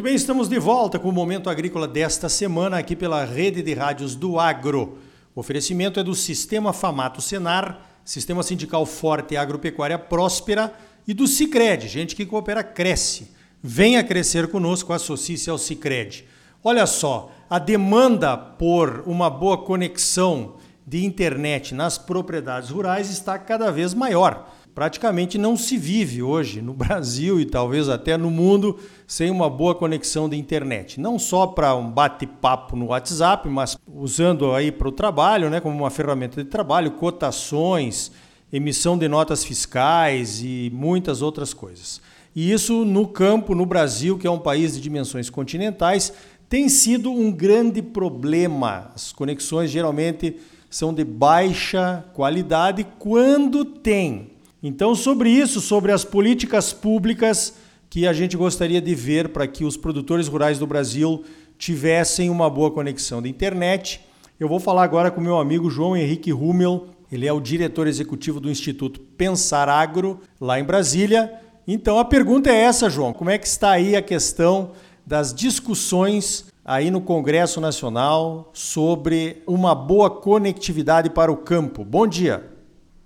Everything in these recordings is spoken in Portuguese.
Muito bem, estamos de volta com o Momento Agrícola desta semana aqui pela Rede de Rádios do Agro. O oferecimento é do Sistema Famato Senar, Sistema Sindical Forte e Agropecuária Próspera e do Cicred, gente que coopera cresce. Venha crescer conosco, associe-se ao Cicred. Olha só, a demanda por uma boa conexão de internet nas propriedades rurais está cada vez maior praticamente não se vive hoje no Brasil e talvez até no mundo sem uma boa conexão de internet. Não só para um bate-papo no WhatsApp, mas usando aí para o trabalho, né, como uma ferramenta de trabalho, cotações, emissão de notas fiscais e muitas outras coisas. E isso no campo, no Brasil, que é um país de dimensões continentais, tem sido um grande problema. As conexões geralmente são de baixa qualidade quando tem então, sobre isso, sobre as políticas públicas que a gente gostaria de ver para que os produtores rurais do Brasil tivessem uma boa conexão de internet, eu vou falar agora com meu amigo João Henrique Rummel. Ele é o diretor executivo do Instituto Pensar Agro, lá em Brasília. Então a pergunta é essa, João: como é que está aí a questão das discussões aí no Congresso Nacional sobre uma boa conectividade para o campo? Bom dia.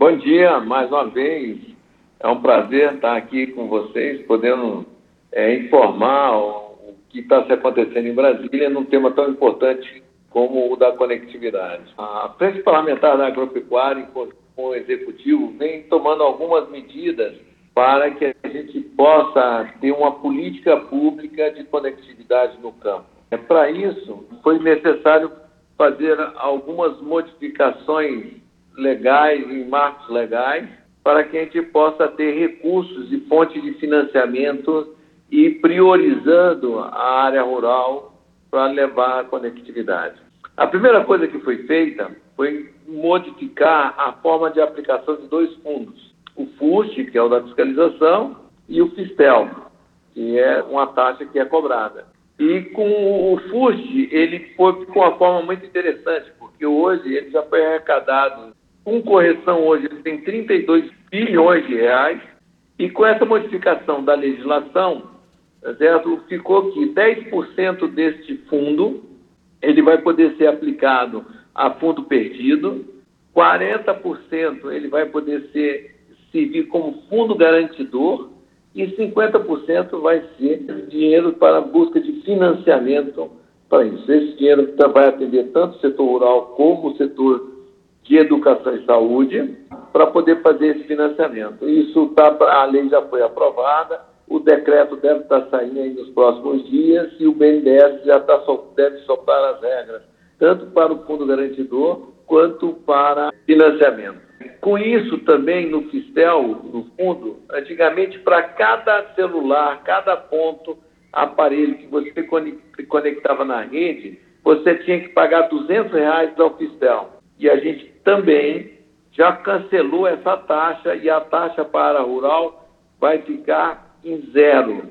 Bom dia, mais uma vez. É um prazer estar aqui com vocês, podendo é, informar o, que está se acontecendo em Brasília num tema tão importante como o da conectividade. A Frente Parlamentar da Agropecuária, com o Executivo, vem tomando algumas medidas para que a gente possa ter uma política pública de conectividade no campo. É, para isso, foi necessário fazer algumas modificações legais, em marcos legais, para que a gente possa ter recursos e fontes de financiamento e priorizando a área rural para levar a conectividade. A primeira coisa que foi feita foi modificar a forma de aplicação de dois fundos: o FUST, que é o da fiscalização, e o FISTEL, que é uma taxa que é cobrada. E com o FUST, ele foi com uma forma muito interessante, porque hoje ele já foi arrecadado com correção hoje ele tem 32 bilhões de reais e com essa modificação da legislação, certo? ficou que 10% deste fundo ele vai poder ser aplicado a fundo perdido, 40% ele vai poder ser servir como fundo garantidor e 50% vai ser dinheiro para busca de financiamento para isso. Esse dinheiro vai atender tanto o setor rural como o setor de Educação e Saúde para poder fazer esse financiamento. Isso tá, a lei já foi aprovada, o decreto deve estar saindo aí nos próximos dias e o BNDES já tá, deve soltar as regras, tanto para o fundo garantidor quanto para financiamento. Com isso também no Fistel, no fundo, antigamente para cada celular, cada ponto, aparelho que você conectava na rede, você tinha que pagar 200 reais ao Fistel. E a gente também já cancelou essa taxa e a taxa para rural vai ficar em zero.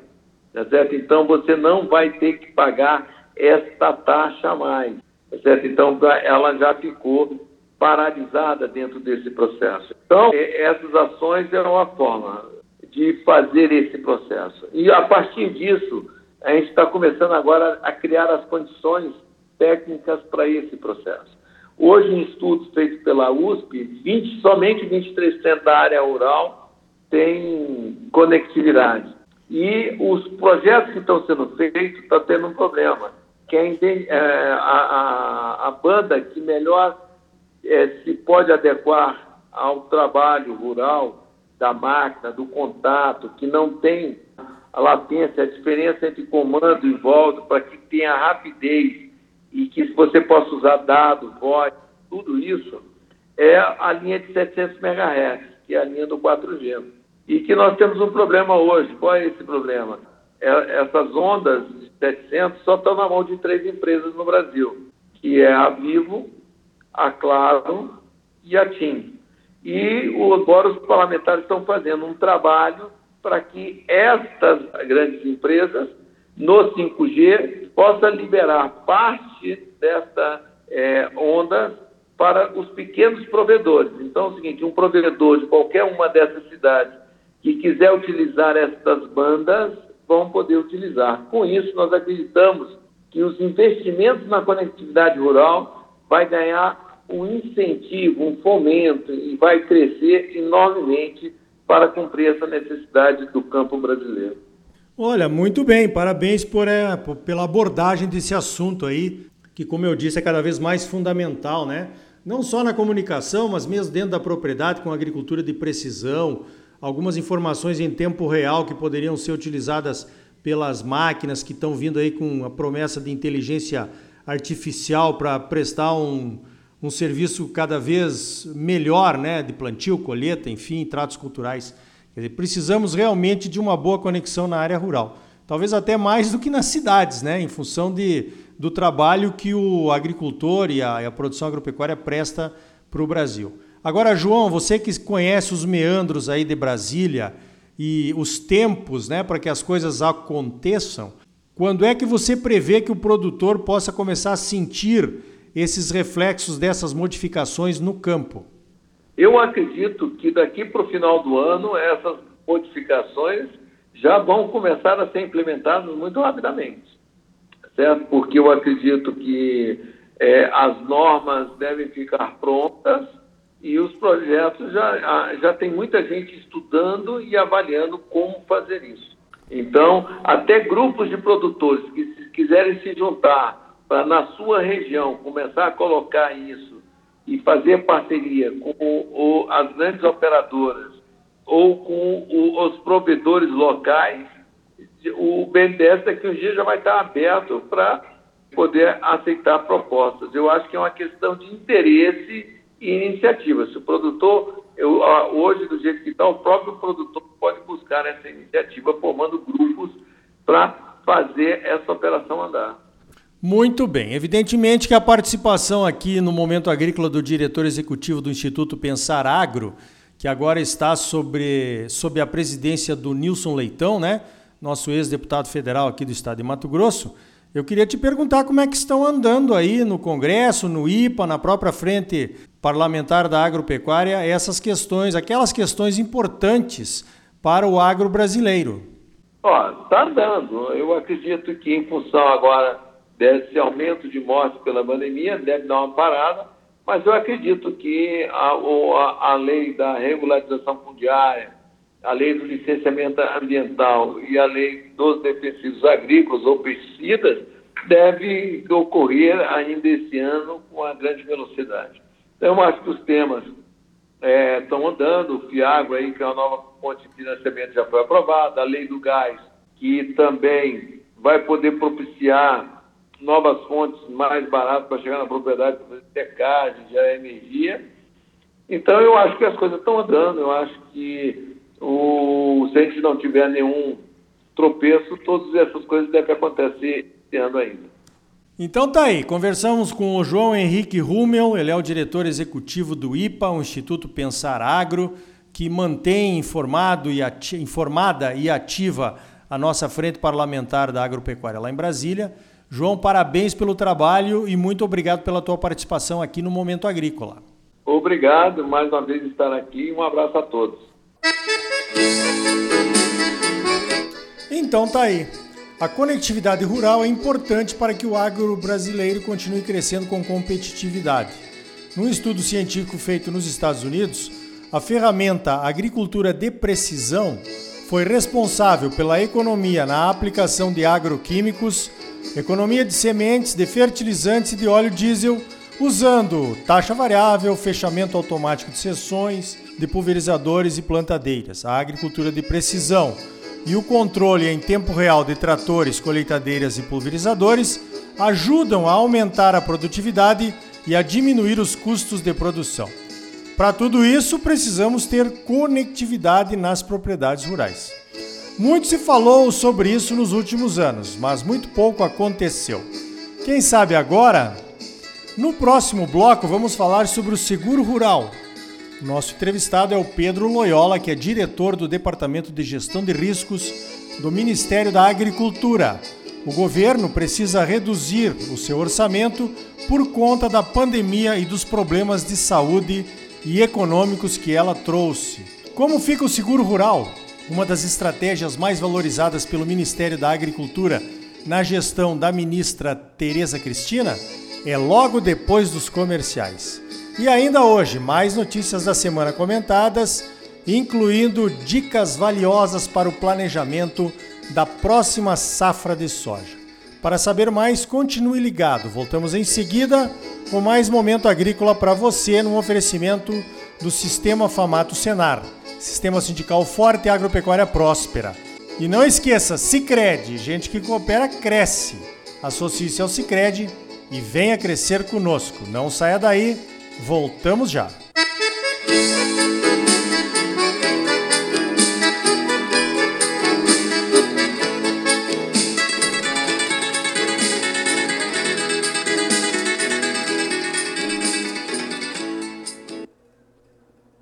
Tá certo? Então você não vai ter que pagar esta taxa a mais. Tá certo? Então ela já ficou paralisada dentro desse processo. Então, essas ações é uma forma de fazer esse processo. E a partir disso, a gente está começando agora a criar as condições técnicas para esse processo. Hoje, em estudos feitos pela USP, 20, somente 23% da área rural tem conectividade. E os projetos que estão sendo feitos estão tendo um problema, que é, é a, a, a banda que melhor é, se pode adequar ao trabalho rural da máquina, do contato, que não tem a latência, a diferença entre comando e volta, para que tenha rapidez e que você possa usar dados, voz, tudo isso, é a linha de 700 MHz, que é a linha do 4G. E que nós temos um problema hoje. Qual é esse problema? É, essas ondas de 700 só estão na mão de três empresas no Brasil, que é a Vivo, a Claro e a TIM. E agora os parlamentares estão fazendo um trabalho para que estas grandes empresas, no 5G, possa liberar parte dessa é, onda para os pequenos provedores. Então é o seguinte, um provedor de qualquer uma dessas cidades que quiser utilizar essas bandas vão poder utilizar. Com isso, nós acreditamos que os investimentos na conectividade rural vai ganhar um incentivo, um fomento e vai crescer enormemente para cumprir essa necessidade do campo brasileiro. Olha, muito bem, parabéns por, é, pela abordagem desse assunto aí, que como eu disse é cada vez mais fundamental, né? Não só na comunicação, mas mesmo dentro da propriedade com agricultura de precisão, algumas informações em tempo real que poderiam ser utilizadas pelas máquinas que estão vindo aí com a promessa de inteligência artificial para prestar um, um serviço cada vez melhor, né, de plantio, colheita, enfim, tratos culturais. Dizer, precisamos realmente de uma boa conexão na área rural. Talvez até mais do que nas cidades, né, em função de, do trabalho que o agricultor e a, a produção agropecuária presta para o Brasil. Agora, João, você que conhece os meandros aí de Brasília e os tempos né, para que as coisas aconteçam, quando é que você prevê que o produtor possa começar a sentir esses reflexos dessas modificações no campo? Eu acredito que daqui para o final do ano essas modificações já vão começar a ser implementadas muito rapidamente, certo? Porque eu acredito que é, as normas devem ficar prontas e os projetos já, já tem muita gente estudando e avaliando como fazer isso. Então, até grupos de produtores que se quiserem se juntar para, na sua região, começar a colocar isso e fazer parceria com o, as grandes operadoras ou com o, os provedores locais, o BNDES daqui uns dias já vai estar aberto para poder aceitar propostas. Eu acho que é uma questão de interesse e iniciativa. Se o produtor, eu, hoje, do jeito que está, o próprio produtor pode buscar essa iniciativa, formando grupos para fazer essa operação andar. Muito bem. Evidentemente que a participação aqui no Momento Agrícola do diretor executivo do Instituto Pensar Agro, que agora está sobre, sob a presidência do Nilson Leitão, né? Nosso ex-deputado federal aqui do estado de Mato Grosso, eu queria te perguntar como é que estão andando aí no Congresso, no IPA, na própria frente parlamentar da agropecuária, essas questões, aquelas questões importantes para o agro brasileiro. Ó, está andando. Eu acredito que em função agora desse aumento de mortes pela pandemia, deve dar uma parada, mas eu acredito que a, a, a lei da regularização fundiária, a lei do licenciamento ambiental e a lei dos defensivos agrícolas ou pesticidas deve ocorrer ainda esse ano com uma grande velocidade. Então, eu acho que os temas estão é, andando, o FIAGro, aí, que é uma nova fonte de financiamento, já foi aprovada, a lei do gás, que também vai poder propiciar novas fontes mais baratas para chegar na propriedade, para fazer secagem, gerar energia. Então, eu acho que as coisas estão andando, eu acho que o, se a gente não tiver nenhum tropeço, todas essas coisas devem acontecer esse ano ainda. Então tá aí, conversamos com o João Henrique Rummel, ele é o diretor executivo do IPA, o Instituto Pensar Agro, que mantém informado e informada e ativa a nossa frente parlamentar da agropecuária lá em Brasília. João, parabéns pelo trabalho e muito obrigado pela tua participação aqui no Momento Agrícola. Obrigado mais uma vez estar aqui. Um abraço a todos. Então tá aí. A conectividade rural é importante para que o agro brasileiro continue crescendo com competitividade. Num estudo científico feito nos Estados Unidos, a ferramenta Agricultura de Precisão foi responsável pela economia na aplicação de agroquímicos, economia de sementes, de fertilizantes e de óleo diesel, usando taxa variável, fechamento automático de seções, de pulverizadores e plantadeiras. A agricultura de precisão e o controle em tempo real de tratores, colheitadeiras e pulverizadores ajudam a aumentar a produtividade e a diminuir os custos de produção. Para tudo isso, precisamos ter conectividade nas propriedades rurais. Muito se falou sobre isso nos últimos anos, mas muito pouco aconteceu. Quem sabe agora? No próximo bloco, vamos falar sobre o seguro rural, nosso entrevistado é o Pedro Loyola, que é diretor do Departamento de Gestão de Riscos do Ministério da Agricultura. O governo precisa reduzir o seu orçamento por conta da pandemia e dos problemas de saúde e econômicos que ela trouxe. Como fica o seguro rural? uma das estratégias mais valorizadas pelo Ministério da Agricultura na gestão da ministra Tereza Cristina é logo depois dos comerciais. E ainda hoje, mais notícias da semana comentadas, incluindo dicas valiosas para o planejamento da próxima safra de soja. Para saber mais, continue ligado. Voltamos em seguida com mais momento agrícola para você no oferecimento do Sistema Famato Senar, Sistema Sindical Forte e Agropecuária Próspera. E não esqueça, Sicredi, gente que coopera cresce. Associe-se ao Sicredi e venha crescer conosco. Não saia daí, voltamos já. Música